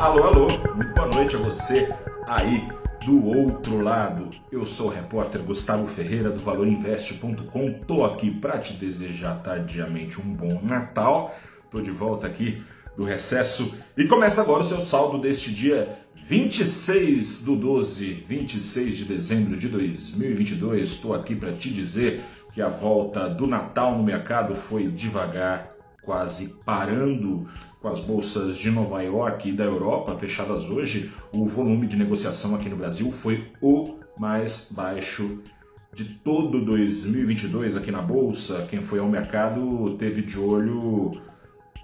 Alô, alô, muito boa noite a você aí do outro lado. Eu sou o repórter Gustavo Ferreira do ValorInvest.com. Tô aqui para te desejar tardiamente um bom Natal. Tô de volta aqui do recesso e começa agora o seu saldo deste dia 26 do 12, 26 de dezembro de 2022. Estou aqui para te dizer que a volta do Natal no mercado foi devagar, quase parando com as bolsas de Nova York e da Europa fechadas hoje, o volume de negociação aqui no Brasil foi o mais baixo de todo 2022 aqui na bolsa. Quem foi ao mercado teve de olho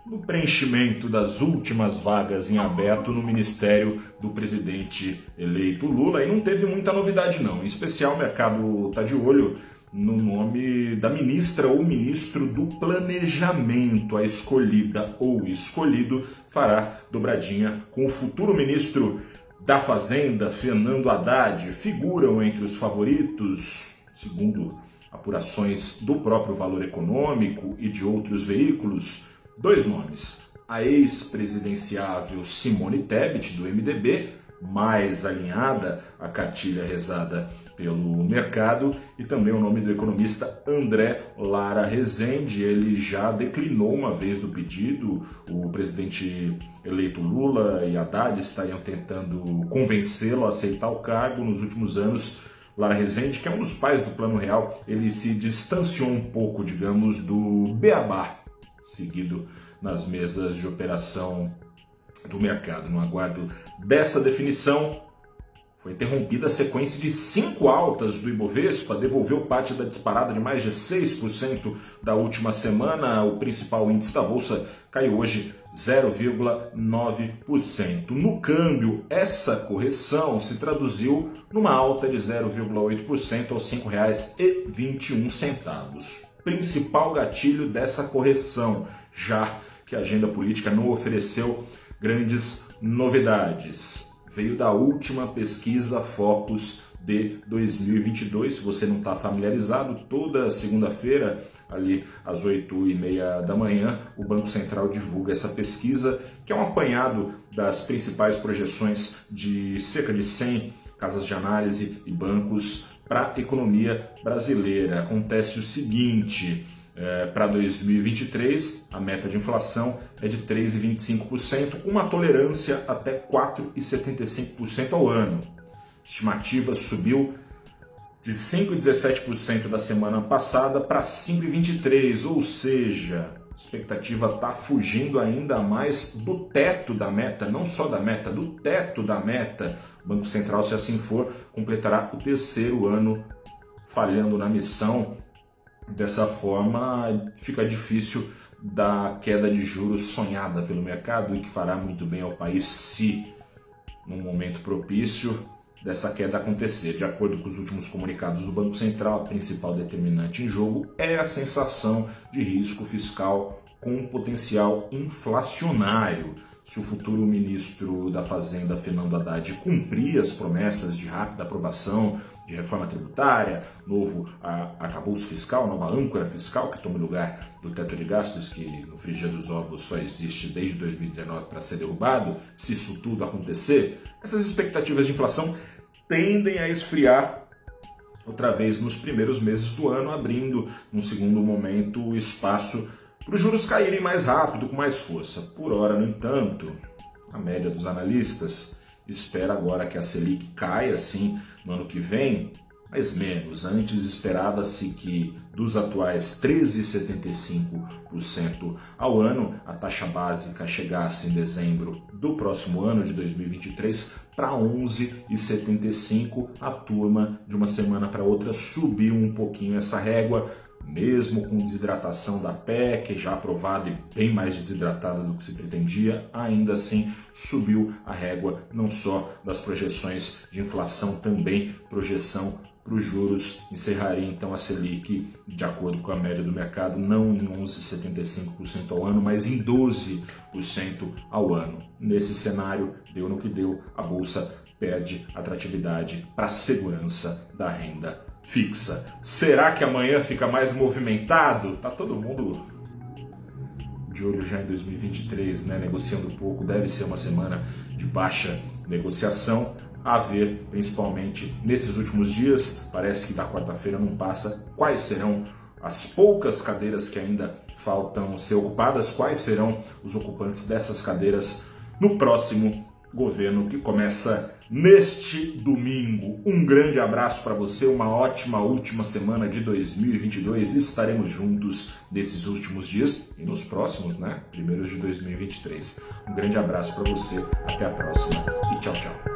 no preenchimento das últimas vagas em aberto no ministério do presidente eleito Lula e não teve muita novidade não. Em especial o mercado está de olho no nome da ministra ou ministro do Planejamento. A escolhida ou escolhido fará dobradinha com o futuro ministro da Fazenda, Fernando Haddad. Figuram entre os favoritos, segundo apurações do próprio Valor Econômico e de outros veículos, dois nomes. A ex-presidenciável Simone Tebet, do MDB, mais alinhada à cartilha rezada pelo mercado e também o nome do economista André Lara Rezende. Ele já declinou uma vez do pedido. O presidente eleito Lula e Haddad estariam tentando convencê-lo a aceitar o cargo nos últimos anos. Lara Rezende, que é um dos pais do Plano Real, ele se distanciou um pouco, digamos, do beabá seguido nas mesas de operação do mercado. No aguardo dessa definição, foi interrompida a sequência de cinco altas do Ibovespa, devolveu parte da disparada de mais de 6% da última semana. O principal índice da bolsa caiu hoje 0,9%. No câmbio, essa correção se traduziu numa alta de 0,8% aos R$ 5,21. Principal gatilho dessa correção, já que a agenda política não ofereceu grandes novidades veio da última pesquisa Focus de 2022. Se você não está familiarizado, toda segunda-feira, ali às 8 e meia da manhã, o Banco Central divulga essa pesquisa, que é um apanhado das principais projeções de cerca de 100 casas de análise e bancos para a economia brasileira. Acontece o seguinte é, para 2023, a meta de inflação é de 3,25%, com uma tolerância até 4,75% ao ano. Estimativa subiu de 5,17% da semana passada para 5,23%, ou seja, a expectativa está fugindo ainda mais do teto da meta, não só da meta, do teto da meta. O Banco Central, se assim for, completará o terceiro ano falhando na missão Dessa forma, fica difícil da queda de juros sonhada pelo mercado e que fará muito bem ao país se, num momento propício, dessa queda acontecer. De acordo com os últimos comunicados do Banco Central, a principal determinante em jogo é a sensação de risco fiscal com potencial inflacionário. Se o futuro ministro da Fazenda, Fernando Haddad, cumprir as promessas de rápida aprovação de reforma tributária, novo arcabouço fiscal, nova âncora fiscal que tome lugar do teto de gastos, que no frigir dos ovos só existe desde 2019 para ser derrubado, se isso tudo acontecer, essas expectativas de inflação tendem a esfriar outra vez nos primeiros meses do ano, abrindo, num segundo momento, espaço para os juros caírem mais rápido, com mais força. Por hora, no entanto, a média dos analistas espera agora que a Selic caia, sim, no ano que vem, mas menos. Antes esperava-se que dos atuais 13,75% ao ano, a taxa básica chegasse em dezembro do próximo ano de 2023 para 11,75%. A turma de uma semana para outra subiu um pouquinho essa régua mesmo com desidratação da PEC, já aprovada e bem mais desidratada do que se pretendia, ainda assim subiu a régua não só das projeções de inflação, também projeção para os juros. Encerraria então a Selic, de acordo com a média do mercado, não em 11,75% ao ano, mas em 12% ao ano. Nesse cenário, deu no que deu, a Bolsa perde atratividade para a segurança da renda fixa. Será que amanhã fica mais movimentado? Tá todo mundo de olho já em 2023, né, negociando pouco, deve ser uma semana de baixa negociação. A ver, principalmente nesses últimos dias, parece que da quarta-feira não passa quais serão as poucas cadeiras que ainda faltam ser ocupadas, quais serão os ocupantes dessas cadeiras no próximo governo que começa neste domingo. Um grande abraço para você, uma ótima última semana de 2022. Estaremos juntos nesses últimos dias e nos próximos, né? Primeiros de 2023. Um grande abraço para você, até a próxima e tchau, tchau.